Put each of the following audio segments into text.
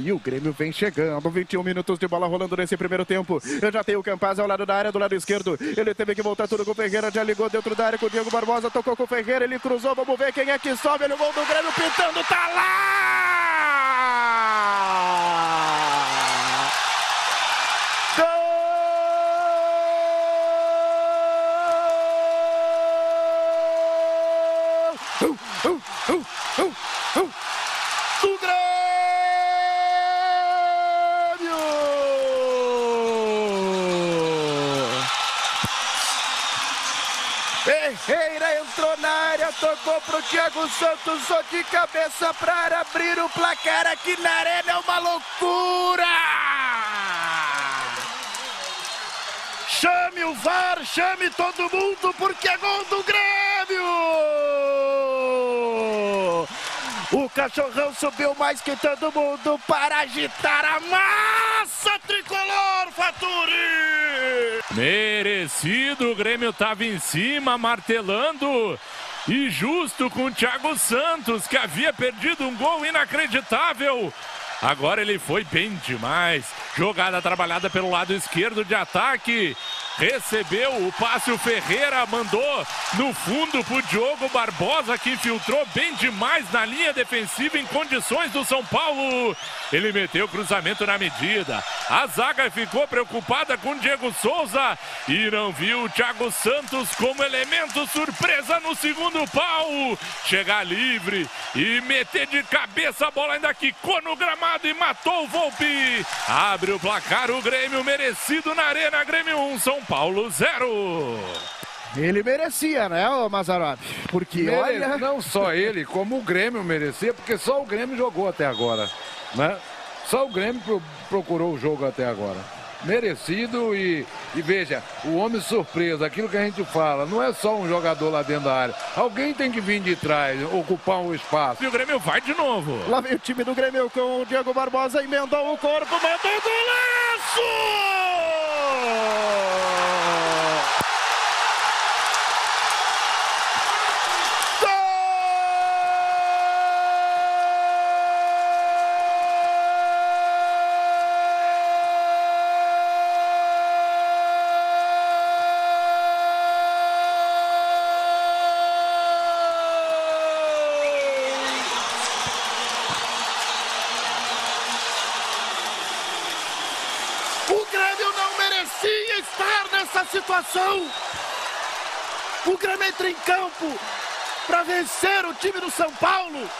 E o Grêmio vem chegando, 21 minutos de bola rolando nesse primeiro tempo. Eu já tenho o Campaz ao lado da área, do lado esquerdo. Ele teve que voltar tudo com o Ferreira, já ligou dentro da área com o Diego Barbosa, tocou com o Ferreira, ele cruzou, vamos ver quem é que sobe. Olha o gol do Grêmio pintando, tá lá! Tocou pro Thiago Santos, só de cabeça para abrir o placar aqui na arena, é uma loucura! Chame o VAR, chame todo mundo, porque é gol do Grêmio! O cachorrão subiu mais que todo mundo para agitar a massa tricolor, Faturi! Merecido, o Grêmio estava em cima, martelando. E justo com o Thiago Santos, que havia perdido um gol inacreditável. Agora ele foi bem demais. Jogada trabalhada pelo lado esquerdo de ataque. Recebeu o passe, o Ferreira mandou no fundo pro Diogo Barbosa, que infiltrou bem demais na linha defensiva em condições do São Paulo. Ele meteu o cruzamento na medida. A zaga ficou preocupada com Diego Souza e não viu o Thiago Santos como elemento surpresa no segundo pau. Chegar livre e meter de cabeça a bola ainda quicou no gramado e matou o Volpe. Abre o placar o Grêmio merecido na Arena Grêmio 1, São Paulo 0. Ele merecia, né, ô Mazarop? Porque Mere- olha. Não só ele, como o Grêmio merecia, porque só o Grêmio jogou até agora. Né? Só o Grêmio pro- procurou o jogo até agora. Merecido e, e veja, o homem surpresa, aquilo que a gente fala, não é só um jogador lá dentro da área. Alguém tem que vir de trás, ocupar um espaço. E o Grêmio vai de novo. Lá vem o time do Grêmio com o Diego Barbosa, emendou o corpo, mandou golaço! Nessa situação. O Grêmio entra em campo para vencer o time do São Paulo.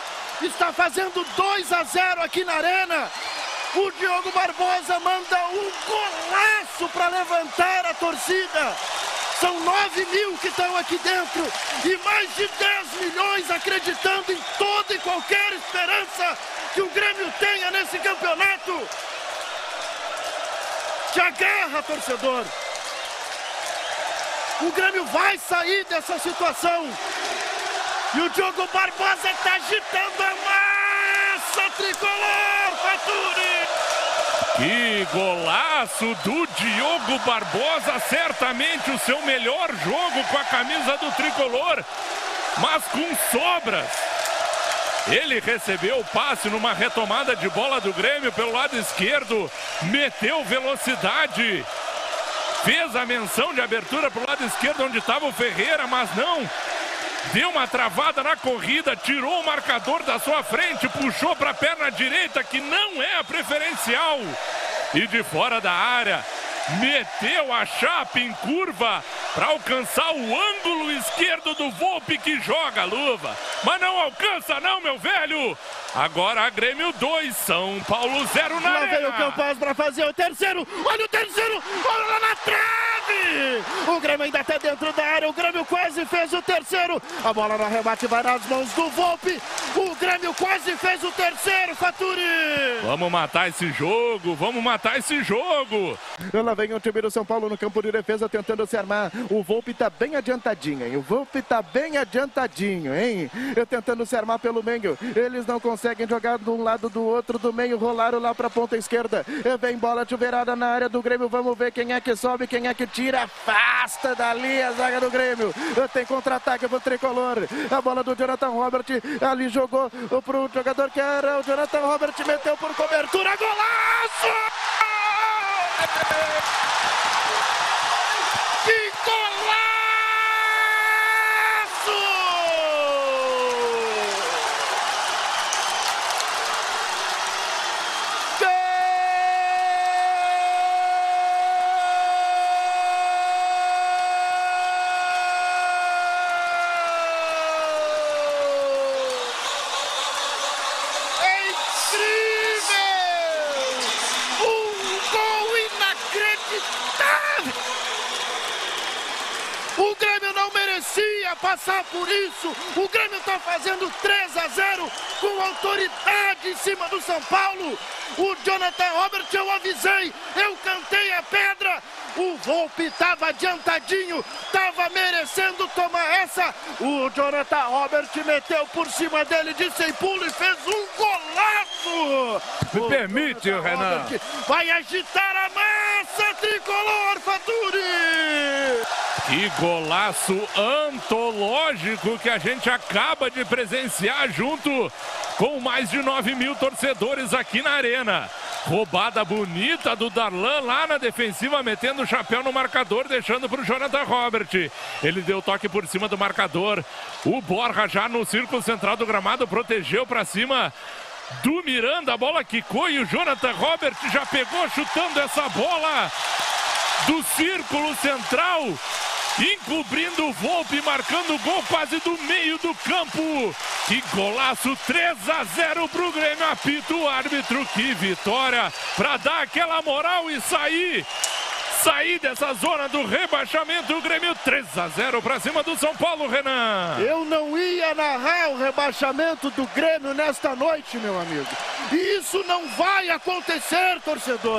Está fazendo 2 a 0 aqui na Arena. O Diogo Barbosa manda um golaço para levantar a torcida. São 9 mil que estão aqui dentro e mais de 10 milhões acreditando em toda e qualquer esperança que o Grêmio tenha nesse campeonato. Te agarra, torcedor. O Grêmio vai sair dessa situação. E o Diogo Barbosa está agitando a massa tricolor, Faturi. Que golaço do Diogo Barbosa, certamente o seu melhor jogo com a camisa do tricolor, mas com sobras. Ele recebeu o passe numa retomada de bola do Grêmio pelo lado esquerdo, meteu velocidade, fez a menção de abertura pro lado esquerdo onde estava o Ferreira, mas não. Deu uma travada na corrida, tirou o marcador da sua frente, puxou para a perna direita, que não é a preferencial. E de fora da área, meteu a chapa em curva para alcançar o ângulo esquerdo do Volpe que joga a luva. Mas não alcança não, meu velho. Agora a Grêmio 2, São Paulo 0 na Lá vem o arena. Campaz para fazer o terceiro. Olha o terceiro. Olha lá na trave. O Grêmio ainda está dentro da área. O Grêmio quase fez o terceiro. A bola no arremate vai nas mãos do Volpe. O Grêmio quase fez o terceiro, Faturi. Vamos matar esse jogo, vamos matar esse jogo. Lá vem o time do São Paulo no campo de defesa tentando se armar. O Volpe tá bem adiantadinho, hein? O Volpe tá bem adiantadinho, hein? Eu tentando se armar pelo meio. Eles não conseguem jogar de um lado do outro do meio. Rolaram lá pra ponta esquerda. Vem bola chuveirada na área do Grêmio. Vamos ver quem é que sobe, quem é que tira. Tira, afasta dali a zaga do Grêmio. Tem contra-ataque pro tricolor. A bola do Jonathan Robert ali jogou pro jogador que era o Jonathan Robert, meteu por cobertura, golaço! Passar por isso. O Grêmio está fazendo 3 a 0 com autoridade em cima do São Paulo. O Jonathan Robert, eu avisei, eu cantei a pedra. O Volpe estava adiantadinho, estava merecendo tomar essa. O Jonathan Robert meteu por cima dele de sem pulo e fez um golaço. Me permite, Jonathan Renan. Robert vai agitar a massa tricolor, Faturi. Que golaço antológico que a gente acaba de presenciar junto com mais de 9 mil torcedores aqui na Arena. Roubada bonita do Darlan lá na defensiva, metendo o chapéu no marcador, deixando para o Jonathan Robert. Ele deu toque por cima do marcador. O Borja já no círculo central do gramado protegeu para cima do Miranda. A bola quicou e o Jonathan Robert já pegou chutando essa bola do círculo central encobrindo o Volpe, marcando o gol quase do meio do campo. Que golaço 3 a 0 pro Grêmio, apita o árbitro. Que vitória para dar aquela moral e sair sair dessa zona do rebaixamento. O Grêmio 3 a 0 para cima do São Paulo, Renan. Eu não ia narrar o rebaixamento do Grêmio nesta noite, meu amigo. E isso não vai acontecer, torcedor.